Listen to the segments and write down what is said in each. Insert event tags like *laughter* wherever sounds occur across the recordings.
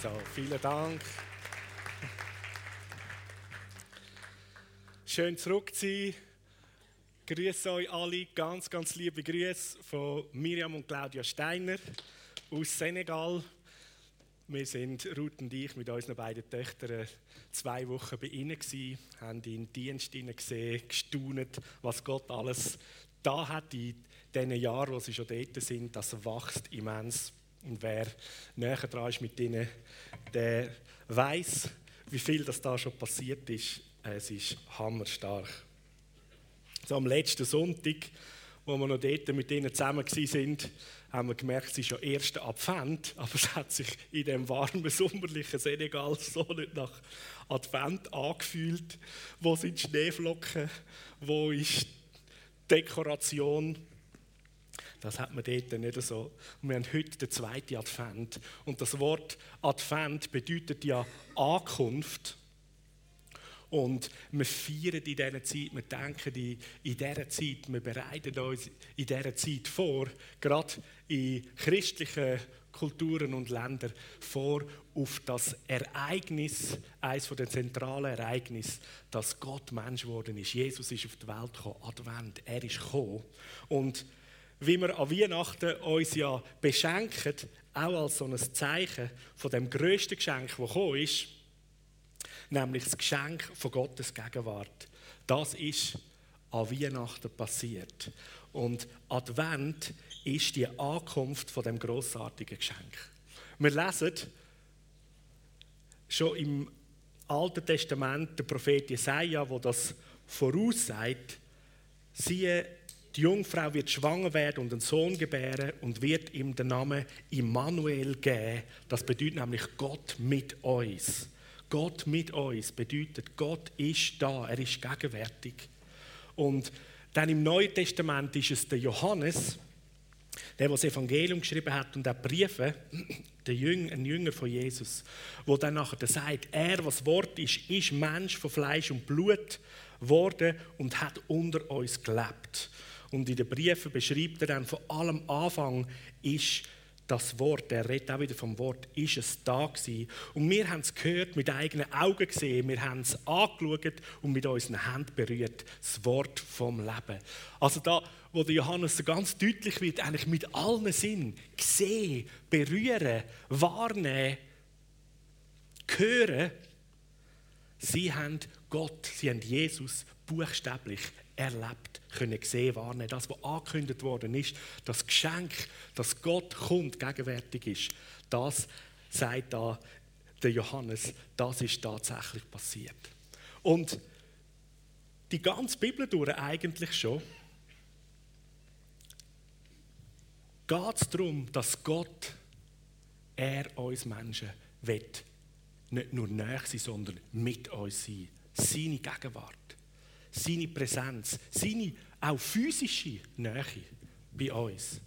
So, vielen Dank. Schön zurück zu sein. Grüße euch alle, ganz, ganz liebe Grüße von Miriam und Claudia Steiner aus Senegal. Wir sind, Ruth und ich, mit unseren beiden Töchtern zwei Wochen bei ihnen gewesen, haben in Dienst gesehen, gestaunt, was Gott alles da hat in diesen Jahren, wo sie schon dort sind. Das wächst immens. Und wer näher dran ist mit ihnen, der weiß, wie viel das da schon passiert ist. Es ist hammerstark. So am letzten Sonntag, wo wir noch dort mit ihnen zusammen sind, haben wir gemerkt, es ist ja erster Advent, *laughs* aber es hat sich in dem warmen, sommerlichen Senegal so nicht nach Advent angefühlt. Wo sind Schneeflocken? Wo ist Dekoration? Das hat man dort nicht so. Und wir haben heute den zweiten Advent. Und das Wort Advent bedeutet ja Ankunft. Und wir feiern in dieser Zeit, wir denken in, dieser Zeit, wir bereiten uns in dieser Zeit vor, gerade in christlichen Kulturen und Ländern vor auf das Ereignis, eines der zentralen Ereignisse, dass Gott Mensch geworden ist. Jesus ist auf die Welt gekommen, Advent, er ist gekommen. Und wie wir an Weihnachten uns ja beschenken, auch als so ein Zeichen von dem größten Geschenk, das gekommen ist, nämlich das Geschenk von Gottes Gegenwart. Das ist an Weihnachten passiert. Und Advent ist die Ankunft von dem großartigen Geschenk. Wir lesen schon im Alten Testament der Prophet Jesaja, wo das voraussagt, siehe, die Jungfrau wird schwanger werden und einen Sohn gebären und wird ihm den Namen Immanuel geben. Das bedeutet nämlich Gott mit uns. Gott mit uns bedeutet, Gott ist da, er ist gegenwärtig. Und dann im Neuen Testament ist es der Johannes, der, der das Evangelium geschrieben hat und auch Briefe, der Jünger, ein Jünger von Jesus, wo dann nachher sagt, er, was Wort ist, ist Mensch von Fleisch und Blut geworden und hat unter uns gelebt. Und in den Briefen beschreibt er dann von allem Anfang ist das Wort, er redet auch wieder vom Wort, ist es da gewesen. Und wir haben es gehört, mit eigenen Augen gesehen, wir haben es angeschaut und mit unseren Händen berührt, das Wort vom Leben. Also da, wo der Johannes so ganz deutlich wird, eigentlich mit allen Sinnen, sehen, berühren, wahrnehmen, hören, sie haben Gott, sie haben Jesus buchstäblich erlebt, können sehen, wahrnehmen. Das, was angekündigt worden ist, das Geschenk, dass Gott kommt, gegenwärtig ist, das sagt da der Johannes, das ist tatsächlich passiert. Und die ganze Bibel durch eigentlich schon geht es darum, dass Gott, er uns Menschen will, nicht nur näher sein, sondern mit uns sein. Seine Gegenwart seine Präsenz, seine auch physische Nähe bei uns.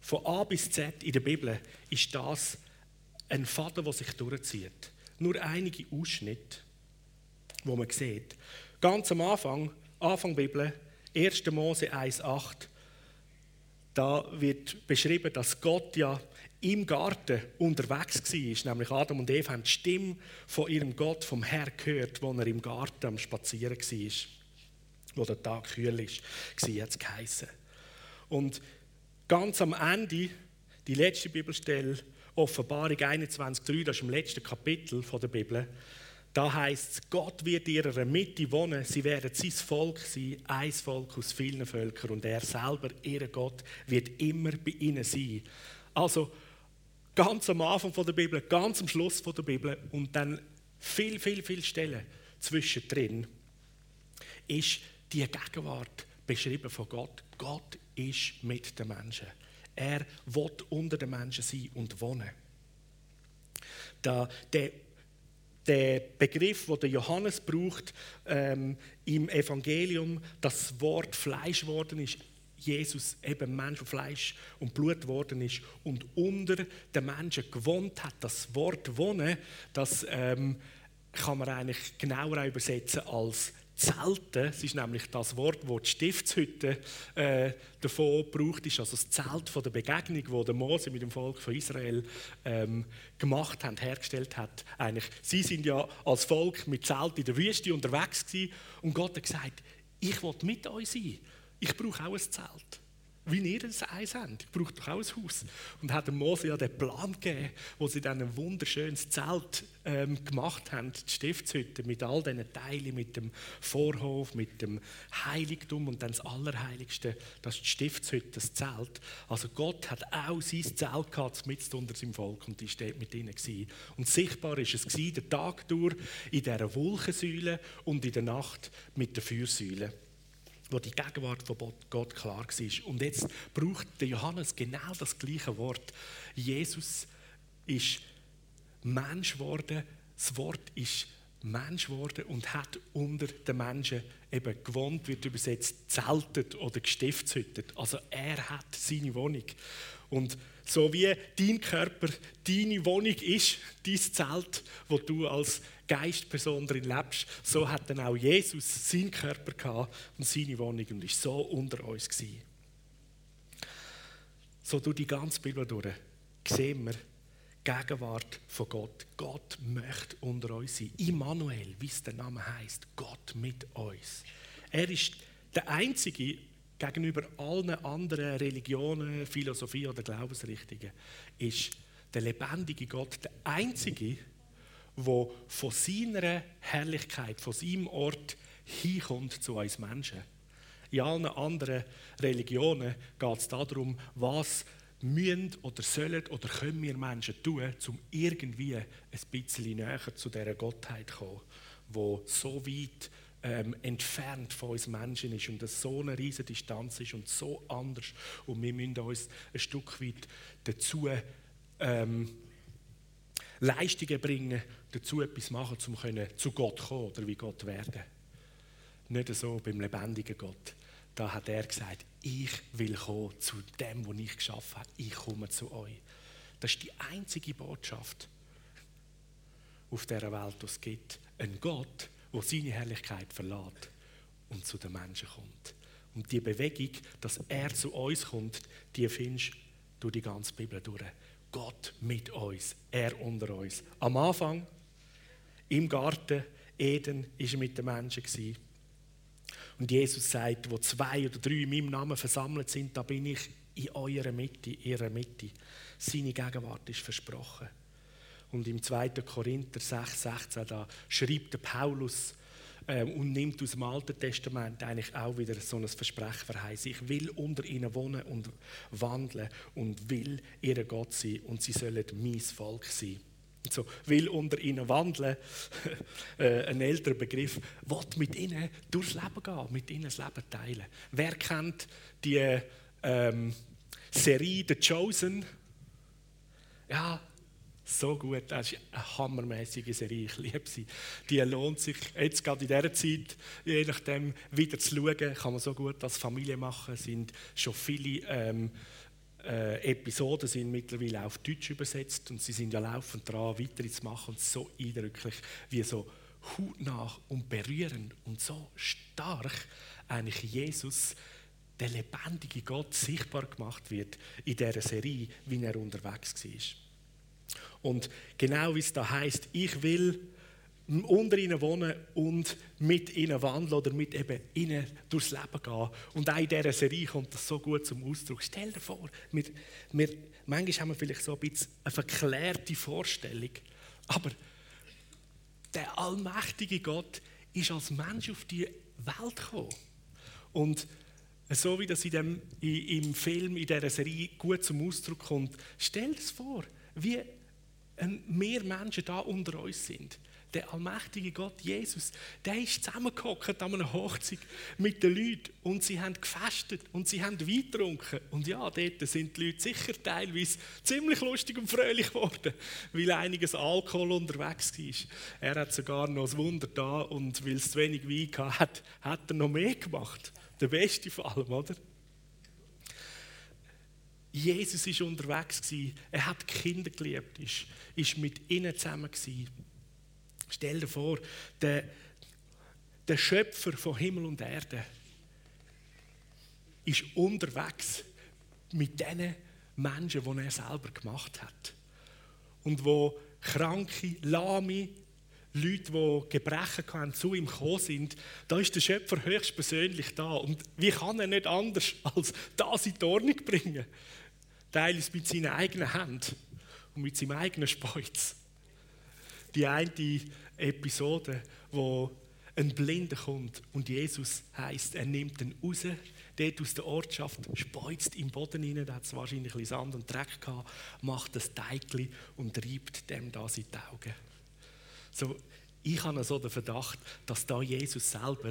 Von A bis Z in der Bibel ist das ein Faden, der sich durchzieht. Nur einige Ausschnitte, wo man sieht. Ganz am Anfang, Anfang Bibel, 1. Mose 1,8, da wird beschrieben, dass Gott ja im Garten unterwegs war, nämlich Adam und Eva haben die Stimme von ihrem Gott, vom Herr gehört, wo er im Garten am Spazieren war, wo der Tag kühl war, hat es. Und ganz am Ende, die letzte Bibelstelle, Offenbarung 21,3, das ist im letzten Kapitel der Bibel, da heißt es, Gott wird in ihrer Mitte wohnen, sie werden sein Volk sein, ein Volk aus vielen Völkern und er selber, ihr Gott, wird immer bei ihnen sein. Also Ganz am Anfang der Bibel, ganz am Schluss der Bibel und dann viel, viel, viel Stellen zwischendrin ist die Gegenwart beschrieben von Gott. Gott ist mit den Menschen. Er will unter den Menschen sein und wohnen. Der, der, der Begriff, den Johannes braucht ähm, im Evangelium, das Wort Fleisch geworden ist, Jesus eben Mensch von Fleisch und Blut geworden ist und unter den Menschen gewohnt hat. Das Wort wohnen, das ähm, kann man eigentlich genauer übersetzen als Zelten, es ist nämlich das Wort, das die Stiftshütte äh, davon braucht, ist also das Zelt von der Begegnung, der Mose mit dem Volk von Israel ähm, gemacht hat, hergestellt hat. Eigentlich, sie sind ja als Volk mit Zelt in der Wüste unterwegs gewesen und Gott hat gesagt, ich will mit euch sein, ich brauche auch ein Zelt wie ihr es eins habt. Ich brauche doch auch ein Haus. Und hat Mose ja den Plan gegeben, wo sie dann ein wunderschönes Zelt ähm, gemacht haben, die Stiftshütte, mit all diesen Teilen, mit dem Vorhof, mit dem Heiligtum und dann das Allerheiligste, das ist die Stiftshütte, das Zelt. Also Gott hat auch sein Zelt gehabt, mit unter seinem Volk und die steht mit ihnen gewesen. Und sichtbar ist es gewesen, der Tag durch in dieser Wolkensäule und in der Nacht mit der Feuersäule wo die Gegenwart von Gott klar war. Und jetzt braucht Johannes genau das gleiche Wort. Jesus ist Mensch geworden, das Wort ist Mensch geworden und hat unter den Menschen eben gewohnt, wird übersetzt, zeltet oder gestiftshüttet. Also er hat seine Wohnung. Und so wie dein Körper deine Wohnung ist, dein Zelt, wo du als Geistperson drin lebst, so hat dann auch Jesus seinen Körper gehabt und seine Wohnung und ist so unter uns gewesen. So durch die ganze Bibel durch sehen wir Gegenwart von Gott. Gott möchte unter uns sein. Immanuel, wie es der Name heißt, Gott mit uns. Er ist der Einzige gegenüber allen anderen Religionen, Philosophie oder Glaubensrichtungen, ist der lebendige Gott der Einzige, wo von seiner Herrlichkeit, von seinem Ort hinkommt zu uns Menschen. In allen anderen Religionen geht es darum, was müssen oder sollen oder können wir Menschen tun, um irgendwie ein bisschen näher zu dieser Gottheit zu kommen, wo so weit ähm, entfernt von uns Menschen ist und das so eine riesige Distanz ist und so anders und wir müssen uns ein Stück weit dazu ähm, Leistungen bringen, dazu etwas machen, um zu Gott kommen oder wie Gott werden. Nicht so beim lebendigen Gott. Da hat er gesagt, ich will kommen zu dem, was ich geschaffen habe. Ich komme zu euch. Das ist die einzige Botschaft auf dieser Welt, die es gibt. Ein Gott, der seine Herrlichkeit verlässt und zu den Menschen kommt. Und die Bewegung, dass er zu uns kommt, die findest du durch die ganze Bibel durch. Gott mit uns, er unter uns. Am Anfang, im Garten Eden, war er mit den Menschen. Und Jesus sagt, wo zwei oder drei in meinem Namen versammelt sind, da bin ich in eurer Mitte, ihrer Mitte. Seine Gegenwart ist versprochen. Und im 2. Korinther 6, 16, da schreibt der Paulus äh, und nimmt aus dem Alten Testament eigentlich auch wieder so ein Versprechen verheißen. Ich will unter ihnen wohnen und wandeln und will ihr Gott sein und sie sollen mein Volk sein. So, will unter ihnen wandeln, *laughs* äh, ein älterer Begriff, will mit ihnen durchs Leben gehen, mit ihnen das Leben teilen. Wer kennt die ähm, Serie The Chosen? Ja, so gut, das ist eine hammermäßige Serie, ich liebe sie. Die lohnt sich jetzt gerade in dieser Zeit, je nachdem, wieder zu schauen, kann man so gut als Familie machen, sind schon viele ähm, äh, Episoden sind mittlerweile auf Deutsch übersetzt und sie sind ja laufend dran, weiter zu machen und so eindrücklich, wie so hautnah und berührend und so stark eigentlich Jesus der lebendige Gott sichtbar gemacht wird in dieser Serie, wie er unterwegs war. Und genau wie es da heißt, ich will unter ihnen wohnen und mit ihnen wandeln oder mit eben ihnen durchs Leben gehen. Und auch in dieser Serie kommt das so gut zum Ausdruck. Stell dir vor, wir, wir, manchmal haben wir vielleicht so ein bisschen eine verklärte Vorstellung, aber der allmächtige Gott ist als Mensch auf die Welt gekommen. Und so wie das in dem, im Film, in dieser Serie gut zum Ausdruck kommt, stell dir vor, wie mehr Menschen da unter uns sind. Der allmächtige Gott, Jesus, der ist zusammengehockt an einer Hochzeit mit den Leuten und sie haben gefestet und sie haben Wein getrunken. Und ja, dort sind die Leute sicher teilweise ziemlich lustig und fröhlich geworden, weil einiges Alkohol unterwegs war. Er hat sogar noch ein Wunder da und weil es zu wenig Wein hatte, hat er noch mehr gemacht. Der Beste vor allem, oder? Jesus ist unterwegs. Er hat Kinder geliebt, ist, ist mit ihnen zusammen. Stell dir vor, der, der Schöpfer von Himmel und Erde, ist unterwegs mit den Menschen, die er selber gemacht hat. Und wo kranke, lahme, Leute, die Gebrechen hatten, zu ihm gekommen sind, da ist der Schöpfer höchstpersönlich da. Und wie kann er nicht anders *laughs* als das in die Ordnung bringen? Teils mit seinen eigenen Händen und mit seinem eigenen Speuz. Die eine Episode, wo ein Blinder kommt und Jesus heißt, er nimmt ihn raus, dort aus der Ortschaft, speuzt im Boden rein, da hat es wahrscheinlich ein Sand und Dreck gehabt, macht das Teigli und reibt dem da in die Augen. So, ich habe so den Verdacht, dass da Jesus selber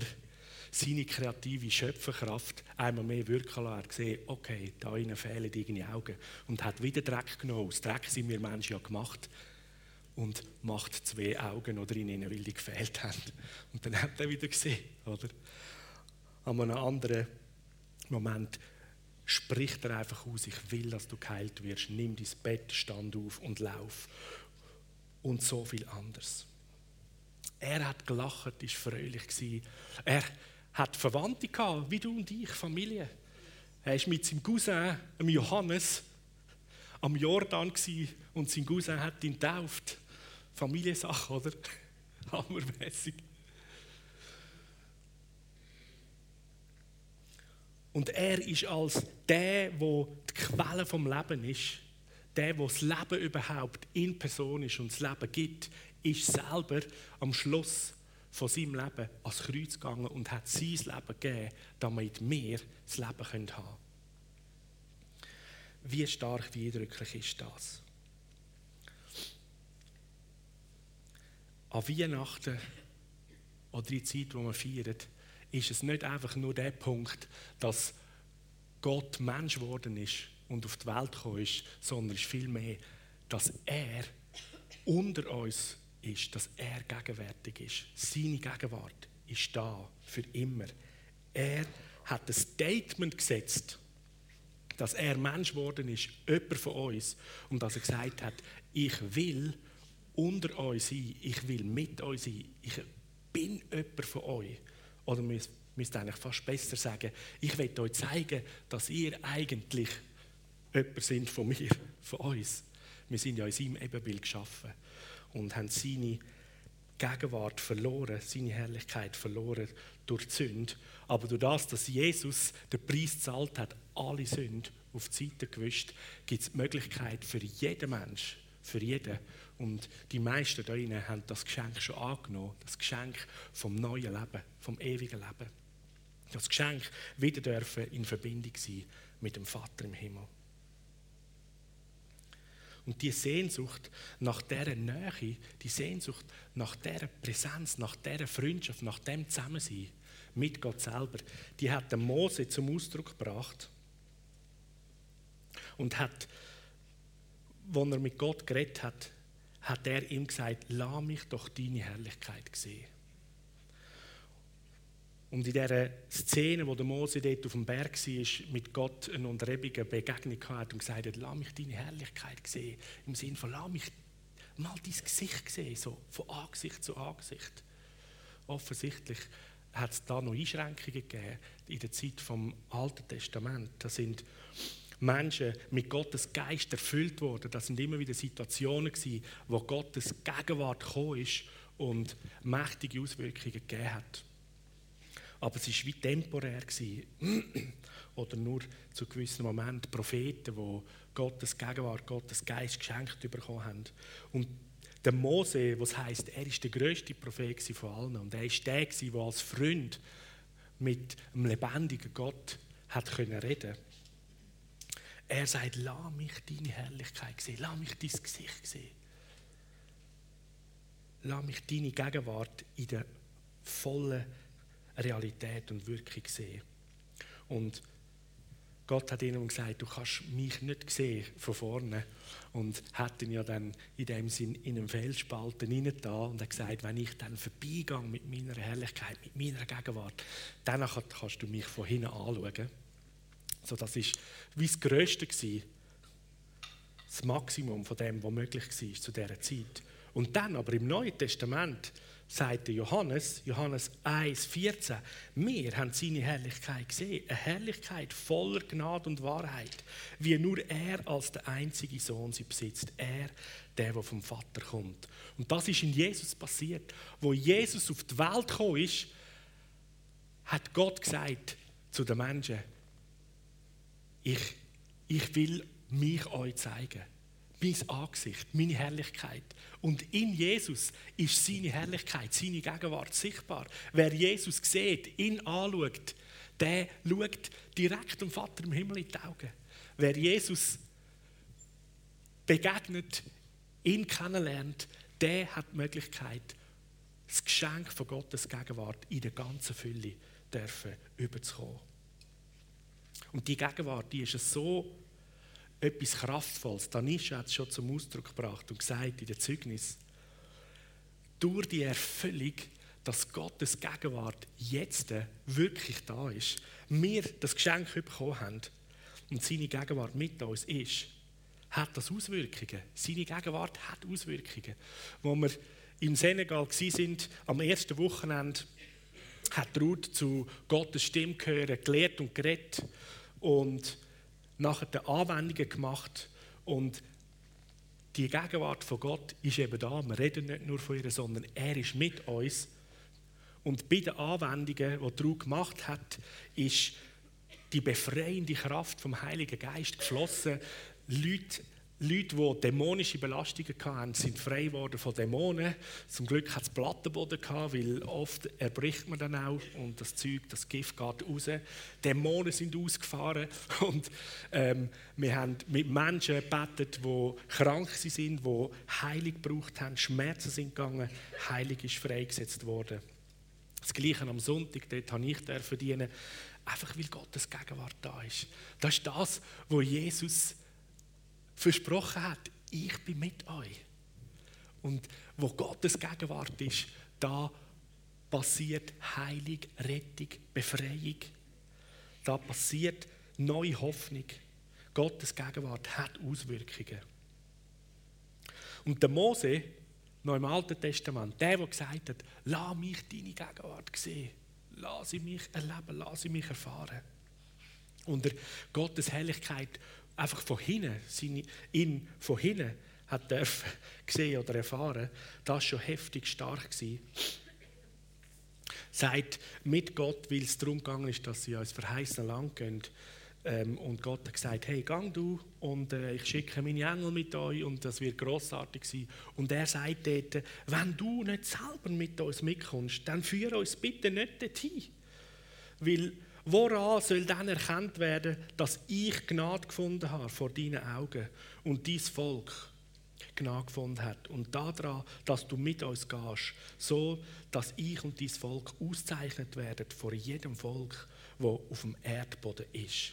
seine kreative Schöpferkraft einmal mehr wirken lassen. Er gesehen, okay, da fehlen irgendwie Augen. Und hat wieder Dreck genommen. Aus Dreck sind wir Menschen ja gemacht. Und macht zwei Augen oder in ihnen, weil die gefehlt haben. Und dann hat er wieder gesehen, oder? An einem anderen Moment spricht er einfach aus, ich will, dass du geheilt wirst. Nimm dein Bett, stand auf und lauf. Und so viel anderes. Er hat gelacht, ist fröhlich gewesen. Er hat Verwandte gehabt, wie du und ich, Familie. Er war mit seinem Cousin, Johannes, am Jordan und sein Cousin hat ihn getauft. Familiensache, oder? *laughs* Hammermäßig. Und er ist als der, der die Quelle vom Leben ist, der, der das Leben überhaupt in Person ist und das Leben gibt, ist selber am Schluss von seinem Leben ans Kreuz gegangen und hat sein Leben gegeben, damit wir das Leben haben können. Wie stark, wie eindrücklich ist das? An Weihnachten oder die Zeit, wo wir feiern, ist es nicht einfach nur der Punkt, dass Gott Mensch geworden ist und auf die Welt gekommen ist, sondern es ist vielmehr, dass er unter uns ist, dass er gegenwärtig ist. Seine Gegenwart ist da für immer. Er hat ein Statement gesetzt, dass er Mensch geworden ist, jemand von uns, und dass er gesagt hat, ich will unter euch sein, ich will mit euch sein, ich bin jemand von euch. Oder wir müssen eigentlich fast besser sagen, ich will euch zeigen, dass ihr eigentlich jemand sind von mir, von uns. Wir sind ja in seinem Ebenbild geschaffen und haben seine Gegenwart verloren, seine Herrlichkeit verloren durch die Sünde. Aber durch das, dass Jesus den Preis gezahlt hat, alle Sünden auf die Seite gewischt, gibt es die Möglichkeit für jeden Mensch, für jeden. Und die meisten da drinnen haben das Geschenk schon angenommen, das Geschenk vom neuen Leben, vom ewigen Leben. Das Geschenk wieder dürfen in Verbindung sein mit dem Vater im Himmel. Und die Sehnsucht nach dieser Nähe, die Sehnsucht nach dieser Präsenz, nach dieser Freundschaft, nach dem Zusammensein mit Gott selber, die hat der Mose zum Ausdruck gebracht und hat, als er mit Gott geredet hat, hat er ihm gesagt, lass mich doch deine Herrlichkeit sehen. Und in dieser Szene, wo der Mose dort auf dem Berg war, mit Gott eine unterrebige Begegnung hatte und gesagt hat, lass mich deine Herrlichkeit sehen, im Sinne von, lass mich mal dein Gesicht sehen, so von Angesicht zu Angesicht. Offensichtlich hat es da noch Einschränkungen gegeben in der Zeit vom Alten Testament. Da sind Menschen mit Gottes Geist erfüllt worden. Das sind immer wieder Situationen gewesen, wo Gottes Gegenwart gekommen ist und mächtige Auswirkungen gegeben hat. Aber es war wie temporär. *clears throat* Oder nur zu gewissen Momenten Propheten, die Gottes Gegenwart, Gottes Geist geschenkt bekommen haben. Und der Mose, was heißt, er ist der größte Prophet von allen und er ist der, der als Freund mit einem lebendigen Gott hat können reden. Er sagt: Lass mich deine Herrlichkeit sehen, lass mich dein Gesicht sehen, lass mich deine Gegenwart in der vollen Realität und Wirkung sehen. Und Gott hat ihnen gesagt, du kannst mich nicht sehen von vorne. Und hat ihn ja dann in dem Sinn in einem Felsspalten hineingetan und hat gesagt, wenn ich dann vorbeigehe mit meiner Herrlichkeit, mit meiner Gegenwart, dann kannst du mich von hinten anschauen. So, das war wie das Größte, das Maximum von dem, was möglich war zu dieser Zeit. Und dann aber im Neuen Testament sagt Johannes, Johannes 1,14, wir haben seine Herrlichkeit gesehen. Eine Herrlichkeit voller Gnade und Wahrheit, wie nur er als der einzige Sohn sie besitzt. Er, der, der vom Vater kommt. Und das ist in Jesus passiert. Wo Jesus auf die Welt gekommen ist, hat Gott gesagt zu den Menschen, ich, ich will mich euch zeigen mein Angesicht, meine Herrlichkeit. Und in Jesus ist seine Herrlichkeit, seine Gegenwart sichtbar. Wer Jesus sieht, ihn anschaut, der schaut direkt dem Vater im Himmel in die Augen. Wer Jesus begegnet, ihn kennenlernt, der hat die Möglichkeit, das Geschenk von Gottes Gegenwart in der ganzen Fülle dürfen überzukommen. Und die Gegenwart, die ist so etwas Kraftvolles. Danisha hat es schon zum Ausdruck gebracht und gesagt in der Zeugnis. Durch die Erfüllung, dass Gottes Gegenwart jetzt wirklich da ist, wir das Geschenk bekommen haben und seine Gegenwart mit uns ist, hat das Auswirkungen. Seine Gegenwart hat Auswirkungen. Wo wir im Senegal sind, am ersten Wochenende, hat Ruth zu Gottes Stimme gehört, gelehrt und geredet. Und nachher die Anwendungen gemacht und die Gegenwart von Gott ist eben da. Wir reden nicht nur von ihr, sondern er ist mit uns. Und bei den Anwendungen, die Drew gemacht hat, ist die befreiende Kraft vom Heiligen Geist geflossen. Leute Leute, die dämonische Belastungen hatten, sind frei geworden von Dämonen. Zum Glück hat es Plattenboden gehabt, weil oft erbricht man dann auch und das Zeug, das Gift geht raus. Dämonen sind ausgefahren *laughs* und ähm, wir haben mit Menschen gebetet, die krank sind, die Heilung gebraucht haben, Schmerzen sind gegangen, Heilung ist freigesetzt worden. Das Gleiche am Sonntag, dort habe ich verdienen, einfach weil Gottes Gegenwart da ist. Das ist das, was Jesus versprochen hat, ich bin mit euch. Und wo Gottes Gegenwart ist, da passiert Heilung, Rettung, Befreiung. Da passiert neue Hoffnung. Gottes Gegenwart hat Auswirkungen. Und der Mose, noch im Alten Testament, der, der gesagt hat, lass mich deine Gegenwart sehen, lass sie mich erleben, lass sie mich erfahren. Unter Gottes Herrlichkeit einfach von hinten, seine, ihn von hinten hat dürfen *laughs* sehen oder erfahren, das schon heftig stark gewesen. Sagt mit Gott, weil es darum gegangen ist, dass sie ans verheißene Land gehen. Ähm, und Gott hat gesagt, hey, gang du und äh, ich schicke meine Engel mit euch und das wird großartig sein. Und er sagt dort, wenn du nicht selber mit uns mitkommst, dann führe uns bitte nicht dorthin. Weil Woran soll dann erkannt werden, dass ich Gnade gefunden habe vor deinen Augen und dein Volk Gnade gefunden hat? Und daran, dass du mit uns gehst, so dass ich und dein Volk auszeichnet werden vor jedem Volk, wo auf dem Erdboden ist.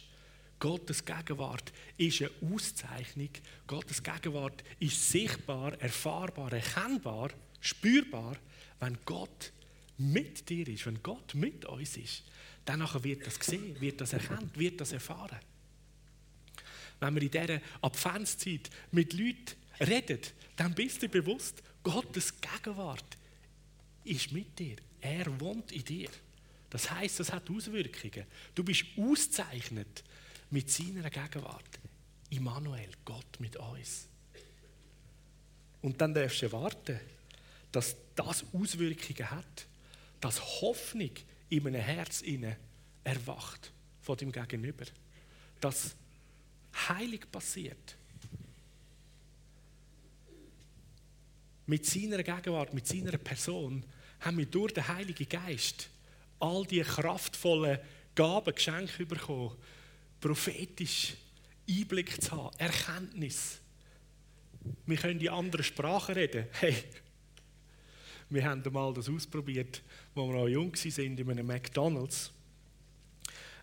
Gottes Gegenwart ist eine Auszeichnung. Gottes Gegenwart ist sichtbar, erfahrbar, erkennbar, spürbar, wenn Gott mit dir ist, wenn Gott mit uns ist. Dann wird das gesehen, wird das erkannt, wird das erfahren. Wenn wir in dieser Adventszeit mit Leuten reden, dann bist du bewusst, Gottes Gegenwart ist mit dir. Er wohnt in dir. Das heißt, das hat Auswirkungen. Du bist auszeichnet mit seiner Gegenwart. Immanuel, Gott mit uns. Und dann darfst du erwarten, dass das Auswirkungen hat, dass Hoffnung in einem Herz erwacht von dem Gegenüber. Dass heilig passiert. Mit seiner Gegenwart, mit seiner Person haben wir durch den Heiligen Geist all die kraftvollen Gaben, Geschenke bekommen, prophetisch Einblick zu haben, Erkenntnis. Wir können die anderen Sprachen reden. Hey, wir haben einmal das ausprobiert, als wir noch jung waren, in einem McDonalds.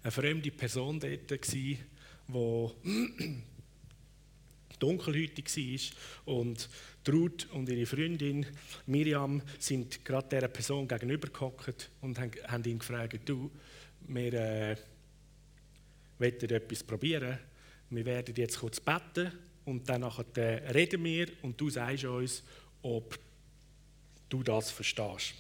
Eine fremde Person dort war, *clears throat* die dunkelhäutig war. Und Ruth und ihre Freundin Miriam sind gerade dieser Person gegenübergehockt und haben ihn gefragt, du, wir äh, wollen etwas probieren. Wir werden jetzt kurz beten und dann reden wir und du sagst uns, ob du das verstehst.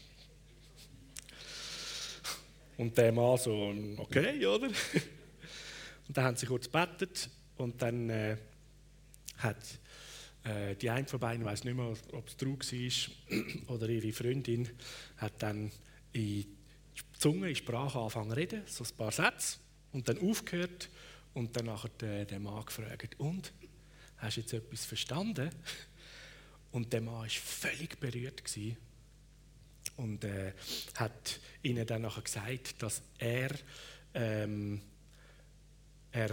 Und der Mann so, okay, oder? *laughs* Und dann haben sie kurz gebetet und dann äh, hat äh, die eine von beiden, ich weiß nicht mehr, ob es Trug war oder ihre Freundin, hat dann in Zunge, in Sprache angefangen zu reden, so ein paar Sätze, und dann aufgehört und dann nachher den, den Mann gefragt, und, hast du jetzt etwas verstanden? Und der Mann war völlig berührt gewesen und äh, hat ihnen dann nachher gesagt, dass er, ähm, er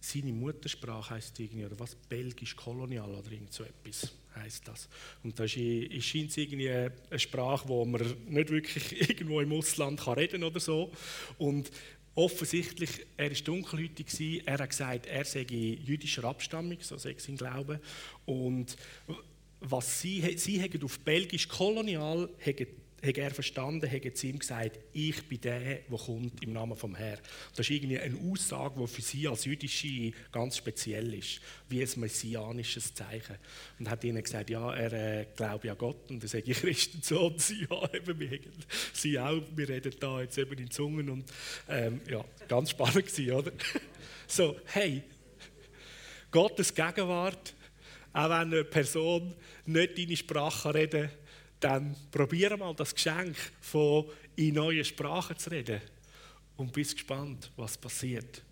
seine Muttersprache heißt irgendwie, oder was, belgisch kolonial oder irgend so etwas heißt das. Und das ist, scheint irgendwie eine Sprache, wo man nicht wirklich *laughs* irgendwo im Ausland kann reden oder so. Und offensichtlich, er war dunkelhäutig, er hat gesagt, er sei jüdischer Abstammung, so sei sein Glaube. Und was sie, sie haben auf Belgisch kolonial haben hat er verstanden, hat sie ihm gesagt, ich bin der, der kommt im Namen vom Herrn. Das ist irgendwie eine Aussage, die für sie als Jüdische ganz speziell ist, wie ein messianisches Zeichen. Und hat ihnen gesagt, ja, er äh, glaubt an Gott und er sagt, die *laughs* Christen so und sie, ja, eben, wir, sie auch, wir reden da jetzt eben in Zungen und ähm, ja, ganz spannend gewesen, oder? *laughs* so, hey, Gottes Gegenwart, auch wenn eine Person nicht deine Sprache reden kann, dann probiere mal das Geschenk von in neuen Sprachen zu reden und bist gespannt, was passiert.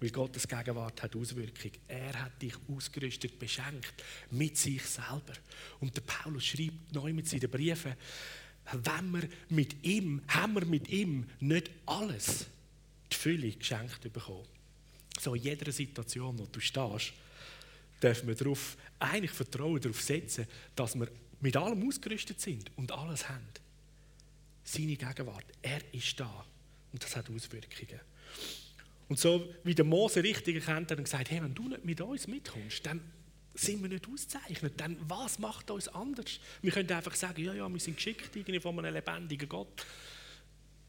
Weil Gottes Gegenwart hat Auswirkungen. Er hat dich ausgerüstet, beschenkt mit sich selber. Und der Paulus schreibt neu mit seinen Briefen, wenn wir mit ihm, haben wir mit ihm nicht alles, die Fülle geschenkt bekommen. So in jeder Situation, wo du stehst, dürfen wir darauf eigentlich Vertrauen darauf setzen, dass wir mit allem ausgerüstet sind und alles haben. Seine Gegenwart, er ist da. Und das hat Auswirkungen. Und so wie der Mose richtig erkennt hat und gesagt, hey, wenn du nicht mit uns mitkommst, dann sind wir nicht ausgezeichnet. Dann was macht uns anders? Wir können einfach sagen, ja, ja, wir sind geschickt irgendwie von einem lebendigen Gott.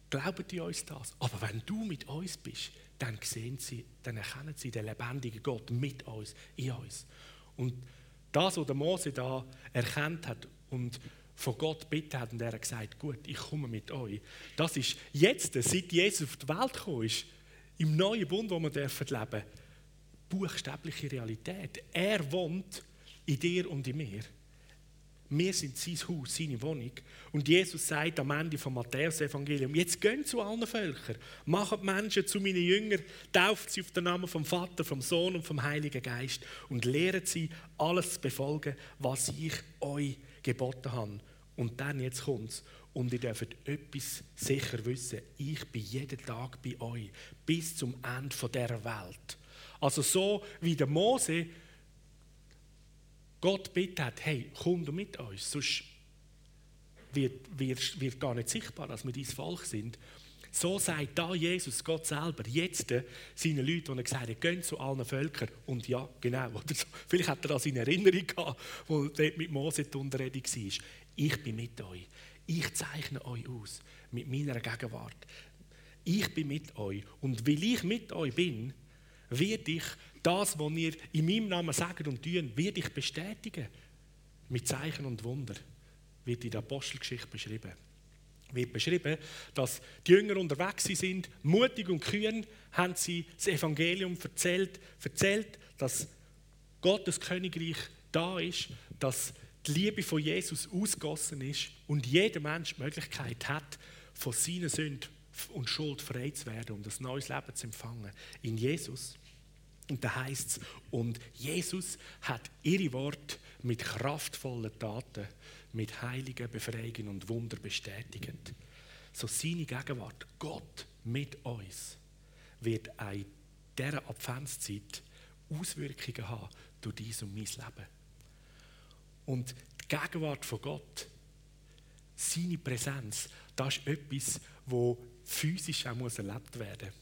Glauben die uns das? Aber wenn du mit uns bist, dann sehen sie, dann erkennen sie den lebendigen Gott mit uns, in uns. Und das, was der Mose da erkannt hat und von Gott bitten hat, und er hat gesagt, gut, ich komme mit euch. Das ist jetzt, seit Jesus auf die Welt gekommen ist, im neuen Bund, wo wir dürfen leben, buchstäbliche Realität. Er wohnt in dir und in mir. Wir sind sein Haus, seine Wohnung. Und Jesus sagt am Ende vom Matthäus-Evangelium: Jetzt gehen zu allen Völkern, macht Menschen zu meinen Jüngern, tauft sie auf den Namen vom Vater, vom Sohn und vom Heiligen Geist und lehrt sie, alles zu befolgen, was ich euch geboten habe. Und dann, jetzt kommt es, und ihr dürft etwas sicher wissen: Ich bin jeden Tag bei euch, bis zum Ende dieser Welt. Also, so wie der Mose Gott bittet, hey, komm du mit uns, sonst wird, wird, wird gar nicht sichtbar, dass wir dein Volk sind. So sagt da Jesus, Gott selber, jetzt seinen Leuten, die gesagt hat, gehen zu allen Völkern. Und ja, genau. *laughs* Oder so. Vielleicht hat er das in Erinnerung gehabt, wo dort mit Mose die Unterredung war. Ich bin mit euch. Ich zeichne euch aus mit meiner Gegenwart. Ich bin mit euch. Und weil ich mit euch bin, werde ich das, was ihr in meinem Namen sagt und tun, werde ich bestätigen. Mit Zeichen und Wunder wird in der Apostelgeschichte beschrieben. Wird beschrieben, dass die Jünger unterwegs sind, mutig und kühn, haben sie das Evangelium erzählt, erzählt, dass Gottes Königreich da ist, dass die Liebe von Jesus ausgossen ist und jeder Mensch die Möglichkeit hat, von seinen Sünden und Schuld frei zu werden und ein neues Leben zu empfangen. In Jesus. Und da heißt es, und Jesus hat ihre Worte mit kraftvollen Taten, mit heiligen Befreiungen und Wunder bestätigt. So seine Gegenwart, Gott mit uns, wird auch in dieser Adventszeit Auswirkungen haben durch dies und mein Leben. Und die Gegenwart von Gott, seine Präsenz, das ist etwas, das physisch auch erlebt werden muss.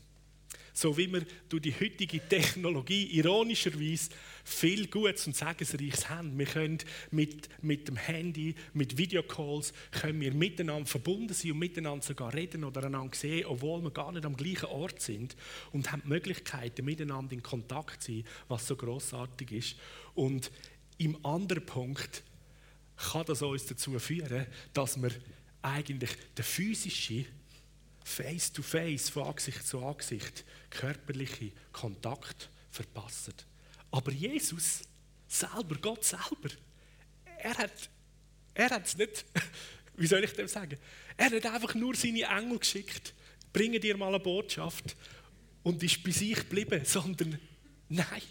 So wie wir durch die heutige Technologie ironischerweise viel Gutes und Segensreiches haben. Wir können mit, mit dem Handy, mit Videocalls, können wir miteinander verbunden sein und miteinander sogar reden oder einander sehen, obwohl wir gar nicht am gleichen Ort sind und haben die Möglichkeit, miteinander in Kontakt zu sein, was so großartig ist. Und im anderen Punkt kann das uns dazu führen, dass wir eigentlich den physischen Face-to-Face, von Angesicht zu Angesicht, körperliche Kontakt verpassen. Aber Jesus selber, Gott selber, er hat er hat es nicht, *laughs* wie soll ich dem sagen? Er hat einfach nur seine Engel geschickt, bringen dir mal eine Botschaft und ist bei sich geblieben, *laughs* sondern nein,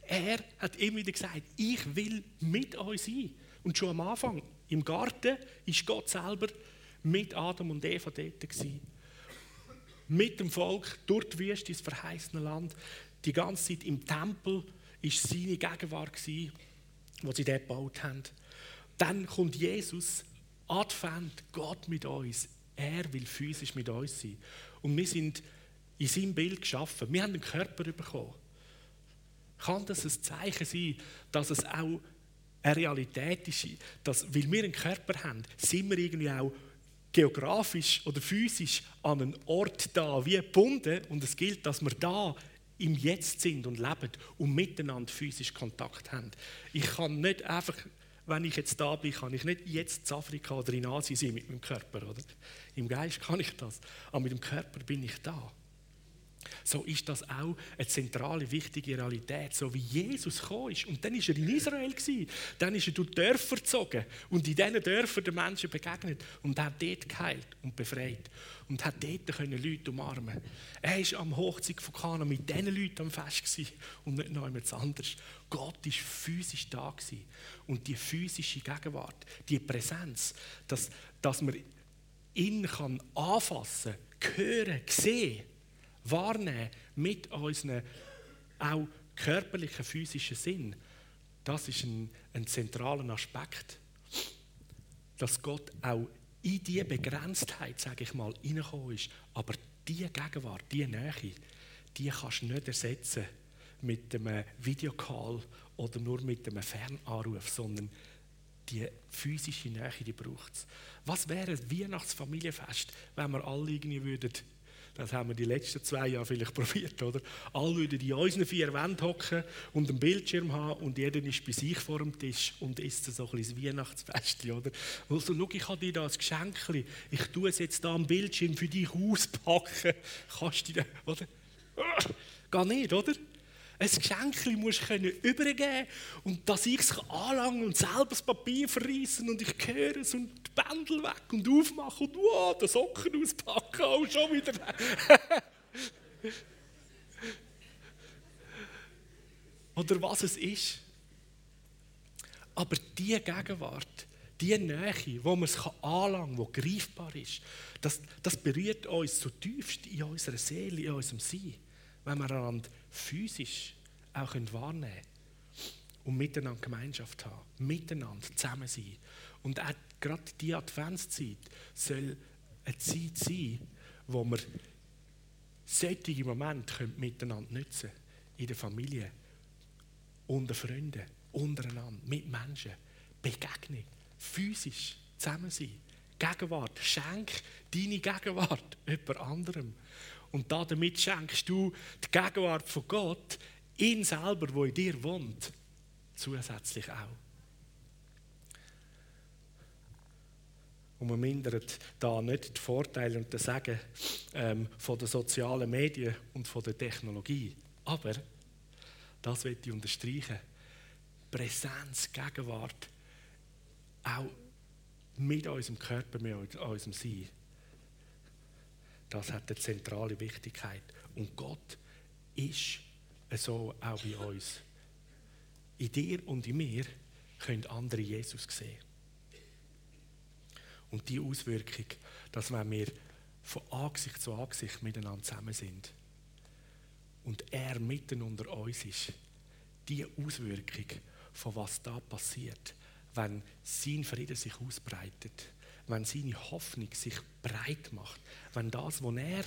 er hat immer wieder gesagt, ich will mit euch sein. Und schon am Anfang, im Garten, ist Gott selber mit Adam und Eva dort gewesen. Mit dem Volk durch die Wüste ins verheißene Land. Die ganze Zeit im Tempel ist seine Gegenwart gewesen, wo sie dort gebaut haben. Dann kommt Jesus, Advent, Gott mit uns. Er will physisch mit uns sein. Und wir sind in seinem Bild geschaffen. Wir haben einen Körper bekommen. Kann das ein Zeichen sein, dass es auch eine Realität ist? Dass, weil wir einen Körper haben, sind wir irgendwie auch geografisch oder physisch an einen Ort da, wie gebunden. Und es gilt, dass wir da im Jetzt sind und leben und miteinander physisch Kontakt haben. Ich kann nicht einfach, wenn ich jetzt da bin, kann ich nicht jetzt in Afrika oder in Asien sein mit meinem Körper. Oder? Im Geist kann ich das, aber mit dem Körper bin ich da. So ist das auch eine zentrale, wichtige Realität. So wie Jesus gekommen ist. Und dann war er in Israel. Gewesen. Dann ist er durch Dörfer gezogen und in diesen Dörfern den Menschen begegnet und hat dort geheilt und befreit. Und hat dort können Leute umarmen Er war am Hochzeit von Kana mit diesen Leuten am Fest gewesen und nicht noch jemand anderes. Gott war physisch da. Gewesen. Und die physische Gegenwart, die Präsenz, dass, dass man ihn kann anfassen kann, hören, sehen wahrnehmen mit unseren auch körperlichen, physischen Sinn, das ist ein, ein zentraler Aspekt. Dass Gott auch in diese Begrenztheit, sage ich mal, hineingekommen ist. Aber diese Gegenwart, diese Nähe, die kannst du nicht ersetzen mit einem Videocall oder nur mit einem Fernanruf, sondern die physische Nähe, die braucht es. Was wäre ein Weihnachtsfamilienfest, wenn wir alle irgendwie würden das haben wir die letzten zwei Jahre vielleicht *laughs* probiert, oder? Alle würden in unseren vier Wänden hocken und einen Bildschirm haben und jeder ist bei sich vor dem Tisch und isst so ein bisschen Weihnachtsfest, oder? Also, schau, ich habe dir da ein Geschenk, ich tue es jetzt da am Bildschirm für dich auspacken. Kannst du dir, oder? Gar nicht, oder? Ein Geschenk musst du übergeben und dass ich es anlangen und selber das Papier verreissen und ich höre es und die Bändel weg und aufmachen und wow, den Socken auspacken, auch schon wieder. *laughs* Oder was es ist. Aber die Gegenwart, die Nähe, wo man es anlangen kann, die greifbar ist, das, das berührt uns zutiefst in unserer Seele, in unserem Sein, wenn wir einander physisch auch wahrnehmen können und miteinander Gemeinschaft haben, miteinander zusammen sein. Und auch gerade die Adventszeit soll eine Zeit sein, wo wir solche Momente miteinander nutzen können. In der Familie, unter Freunden, untereinander, mit Menschen. Begegnung, physisch zusammen sein. Gegenwart, schenk deine Gegenwart *laughs* jemand anderem. Und damit schenkst du die Gegenwart von Gott, ihn selber, wo in dir wohnt, zusätzlich auch. Und man mindert da nicht die Vorteile und das Sagen ähm, von den sozialen Medien und von der Technologie. Aber, das will ich unterstreichen, Präsenz, Gegenwart, auch mit unserem Körper, mit unserem Sein, das hat eine zentrale Wichtigkeit. Und Gott ist so auch bei uns. In dir und in mir können andere Jesus sehen. Und die Auswirkung, dass wenn wir von Angesicht zu Angesicht miteinander zusammen sind und er mitten unter uns ist, die Auswirkung von was da passiert, wenn sein Frieden sich ausbreitet, wenn seine Hoffnung sich breit macht, wenn das, was er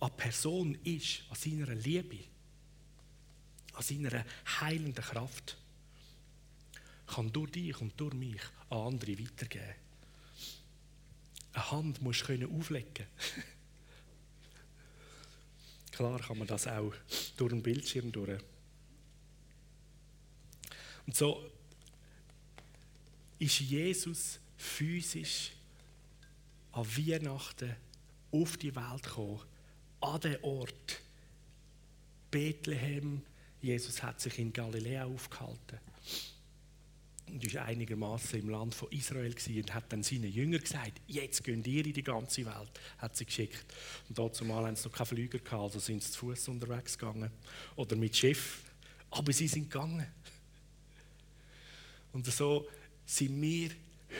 an Person ist, an seiner Liebe, an seiner heilenden Kraft, kann durch dich und durch mich an andere weitergeben. Eine Hand musst du auflegen *laughs* Klar kann man das auch durch einen Bildschirm durch. Und so ist Jesus physisch an Weihnachten auf die Welt gekommen, an den Ort Bethlehem. Jesus hat sich in Galiläa aufgehalten und war einigermaßen im Land von Israel und hat dann seinen Jüngern gesagt, jetzt gehen ihr in die ganze Welt, hat sie geschickt. Und dazu mal haben sie noch keine Flüger gehabt, also sind sie zu Fuß unterwegs gegangen oder mit Schiff, aber sie sind gegangen. Und so sind wir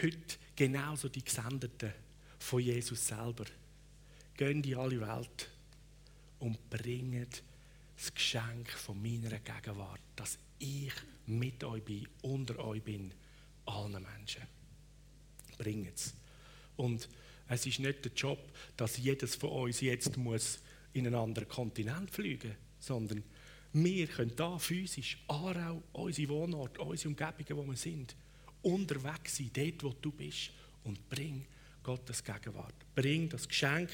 heute genauso die Gesendeten von Jesus selber. Gehen in alle Welt und bringen das Geschenk von meiner Gegenwart, dass ich mit euch bin, unter euch bin, allen Menschen. Bringt es. Und es ist nicht der Job, dass jedes von uns jetzt muss in einen anderen Kontinent fliegen muss, sondern wir können da physisch, Aarau, unsere Wohnort, unsere Umgebungen, wo wir sind, unterwegs sein, dort, wo du bist, und bring Gottes Gegenwart. Bring das Geschenk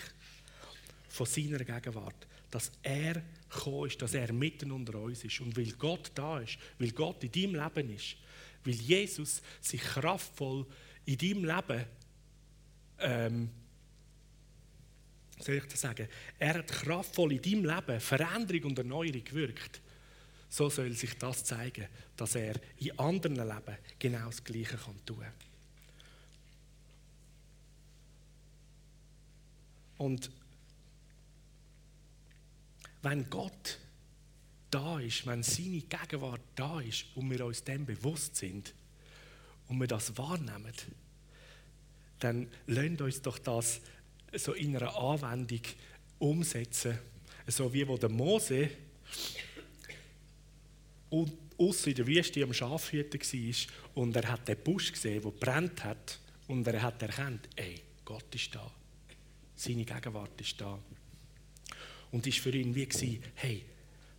von seiner Gegenwart, dass er gekommen ist, dass er mitten unter uns ist. Und weil Gott da ist, weil Gott in deinem Leben ist, weil Jesus sich kraftvoll in deinem Leben, ähm, soll ich das sagen, er hat kraftvoll in deinem Leben Veränderung und Erneuerung gewirkt. So soll sich das zeigen, dass er in anderen Leben genau das Gleiche tun kann. Und wenn Gott da ist, wenn seine Gegenwart da ist und wir uns dem bewusst sind und wir das wahrnehmen, dann lasst uns doch das so in einer Anwendung umsetzen, so wie wo der Mose außen in der Wüste am Schafhüten war und er hat den Busch gesehen, der brennt hat und er hat erkannt, ey, Gott ist da, seine Gegenwart ist da. Und ist für ihn wie gewesen, hey,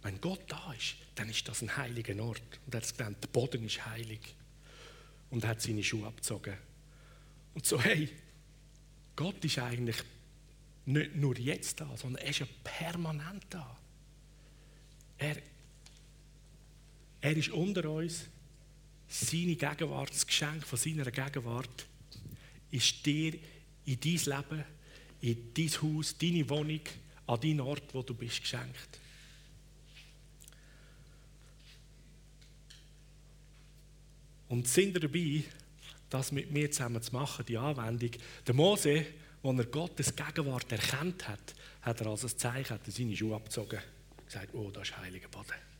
wenn Gott da ist, dann ist das ein heiliger Ort. Und er hat gesagt, der Boden ist heilig. Und er hat seine Schuhe abgezogen. Und so, hey, Gott ist eigentlich nicht nur jetzt da, sondern er ist ja permanent da. Er, er ist unter uns. Seine Gegenwart, das Geschenk von seiner Gegenwart, ist dir in dein Leben, in dein Haus, deine Wohnung, an deinen Ort, wo du bist, geschenkt. Und sind dabei, das mit mir zusammen zu machen, die Anwendung. Der Mose, als er Gottes Gegenwart erkannt hat, hat er als ein Zeichen seine Schuhe abgezogen und gesagt, oh, das ist heiliger Boden.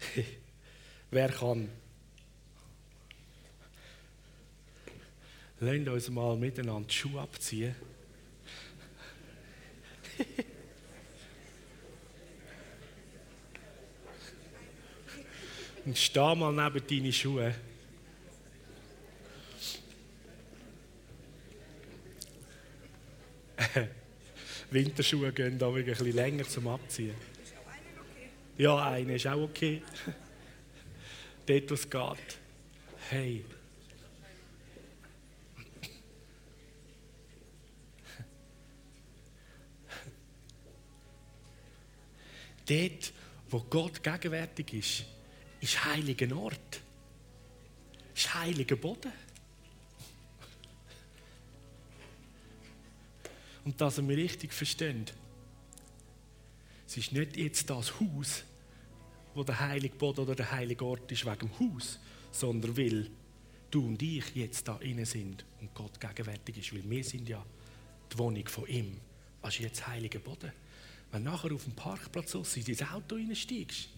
*laughs* Wer kann? Lasst uns mal miteinander die Schuhe abziehen. *laughs* Und steh mal neben deine Schuhe. *laughs* Winterschuhe gehen wirklich ein bisschen länger zum Abziehen. Ja, eine ist auch okay. *laughs* Dort, wo es geht. Hey, *laughs* Dort, wo Gott gegenwärtig ist, ist heiliger Ort. Ist heiliger Boden. Und dass wir richtig verstehen, es ist nicht jetzt das Haus, wo der heilige Boden oder der heilige Ort ist wegen dem Haus, sondern weil du und ich jetzt da innen sind und Gott gegenwärtig ist, weil wir sind ja die Wohnung von ihm. Was ist jetzt heiliger Boden? Wenn du nachher auf dem Parkplatz in dein Auto reinsteigst,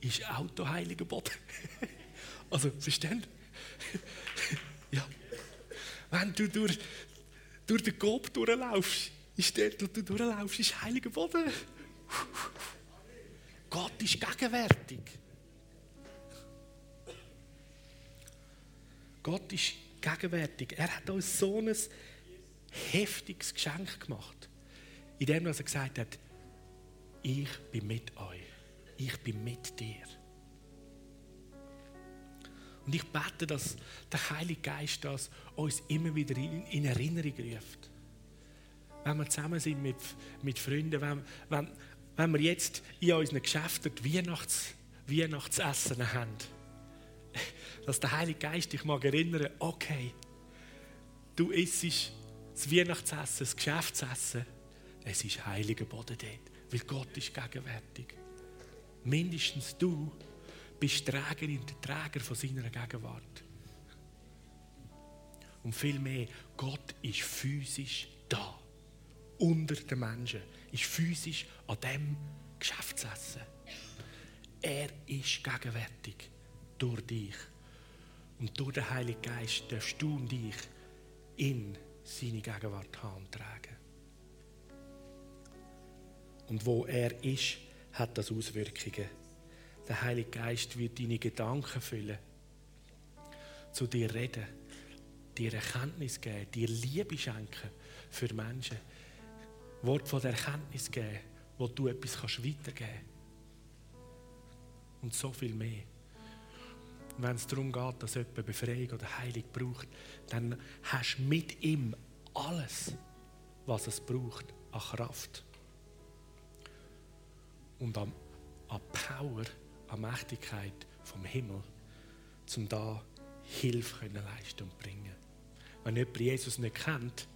ist Auto heiliger Boden. *laughs* also, verstehst *laughs* ja. Wenn du durch, durch den Kopf durchlaufst, ist dort, wo du durchlaufst, ist heiliger Boden. Gott ist gegenwärtig. Gott ist gegenwärtig. Er hat uns so ein heftiges Geschenk gemacht, indem er gesagt hat, ich bin mit euch. Ich bin mit dir. Und ich bete, dass der Heilige Geist das uns immer wieder in, in Erinnerung ruft. Wenn wir zusammen sind mit, mit Freunden, wenn, wenn, wenn wir jetzt in unseren Geschäften die Weihnachts, Weihnachtsessen haben, *laughs* dass der Heilige Geist dich mag erinnern, okay, du isst das Weihnachtsessen, das Geschäftsessen, es ist heiliger Boden dort, weil Gott ist gegenwärtig. Mindestens du bist Trägerin, Träger von seiner Gegenwart. Und viel mehr, Gott ist physisch da, unter den Menschen, ist physisch an dem Geschäftsessen. Er ist gegenwärtig durch dich. Und durch den Heiligen Geist darfst du und ich in seine Gegenwart haben und tragen. Und wo er ist, hat das Auswirkungen. Der Heilige Geist wird deine Gedanken füllen, zu dir reden, dir Erkenntnis geben, dir Liebe schenken für Menschen. Wort von der Erkenntnis geben, wo du etwas kannst weitergeben kannst. Und so viel mehr. Wenn es darum geht, dass jemand Befreiung oder Heilung braucht, dann hast du mit ihm alles, was es braucht, an Kraft und an, an Power, an Mächtigkeit vom Himmel, um da Hilfe leisten und bringen. Wenn jemand Jesus nicht kennt,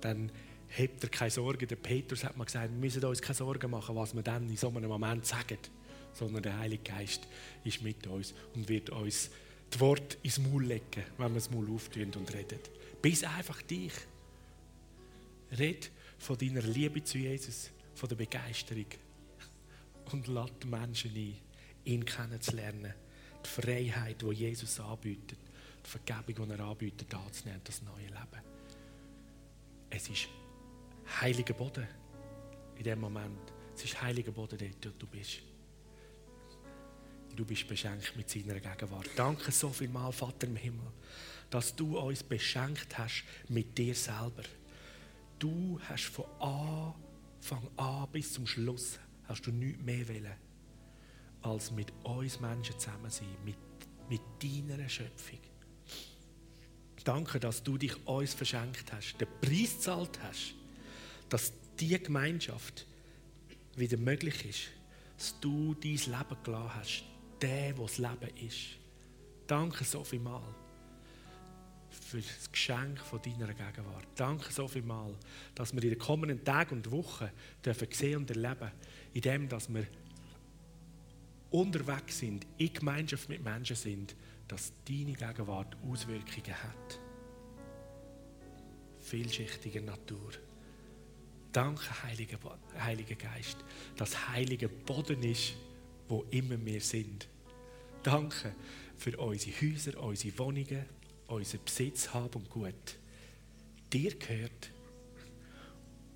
dann habt er keine Sorge. Der Petrus hat mal gesagt, wir müssen uns keine Sorgen machen, was wir dann in so einem Moment sagen. Sondern der Heilige Geist ist mit uns und wird uns das Wort ins Maul legen, wenn wir das Maul auftun und reden. Bis einfach dich. Red von deiner Liebe zu Jesus, von der Begeisterung, und lade die Menschen ein, ihn kennenzulernen. Die Freiheit, die Jesus anbietet, die Vergebung, die er anbietet, anzunehmen, das neue Leben. Es ist heiliger Boden in dem Moment. Es ist heiliger Boden dort, wo du bist. Du bist beschenkt mit seiner Gegenwart. Danke so viel mal, Vater im Himmel, dass du uns beschenkt hast mit dir selber. Du hast von Anfang an bis zum Schluss hast du nichts mehr wollen, als mit uns Menschen zusammen sein, mit, mit deiner Schöpfung. Danke, dass du dich uns verschenkt hast, den Preis gezahlt hast, dass diese Gemeinschaft wieder möglich ist, dass du dein Leben gelassen hast, der, was das Leben ist. Danke so viel mal für das Geschenk von deiner Gegenwart. Danke so viel mal, dass wir in den kommenden Tagen und Wochen dürfen sehen und erleben, in dem, dass wir unterwegs sind, in Gemeinschaft mit Menschen sind, dass deine Gegenwart Auswirkungen hat. Vielschichtiger Natur. Danke, Heiliger, Heiliger Geist, dass Heiliger Boden ist, wo immer wir sind. Danke für unsere Häuser, unsere Wohnungen, unser Besitz, Hab und Gut. Dir gehört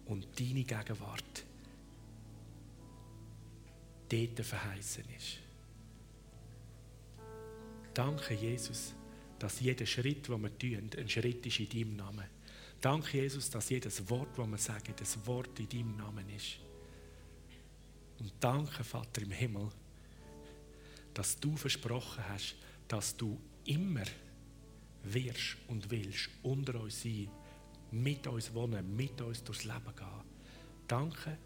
und deine Gegenwart dort verheißen ist. Danke, Jesus, dass jeder Schritt, den wir tun, ein Schritt ist in deinem Namen. Danke, Jesus, dass jedes Wort, das wir sagen, das Wort in deinem Namen ist. Und danke, Vater im Himmel, dass du versprochen hast, dass du immer wirst und willst unter uns sein, mit uns wohnen, mit uns durchs Leben gehen. Danke,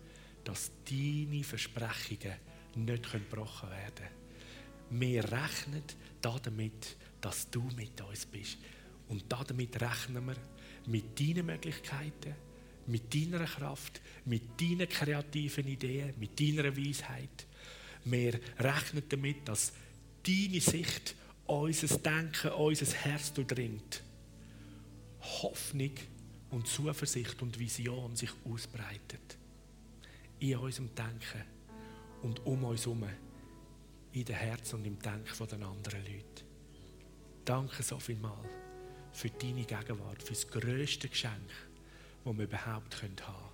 dass deine Versprechungen nicht gebrochen werden können. Wir rechnen damit, dass du mit uns bist. Und damit rechnen wir mit deinen Möglichkeiten, mit deiner Kraft, mit deinen kreativen Ideen, mit deiner Weisheit. Wir rechnen damit, dass deine Sicht unser Denken, unser Herz durchdringt. Hoffnung und Zuversicht und Vision sich ausbreitet. In unserem Denken und um uns herum in den Herzen und im Denken der anderen Leute. Danke so viel mal für deine Gegenwart, für das grösste Geschenk, das wir überhaupt haben können.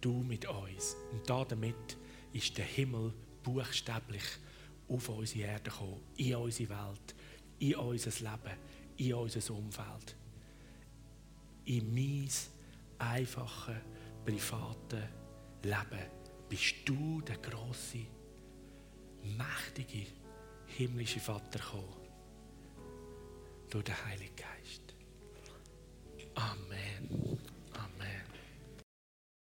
Du mit uns. Und damit ist der Himmel buchstäblich auf unsere Erde gekommen, in unsere Welt, in unser Leben, in unser Umfeld. In mein einfaches, privates Leben bist du der große, mächtige himmlische Vater gekommen. Durch den Heiligen Geist. Amen.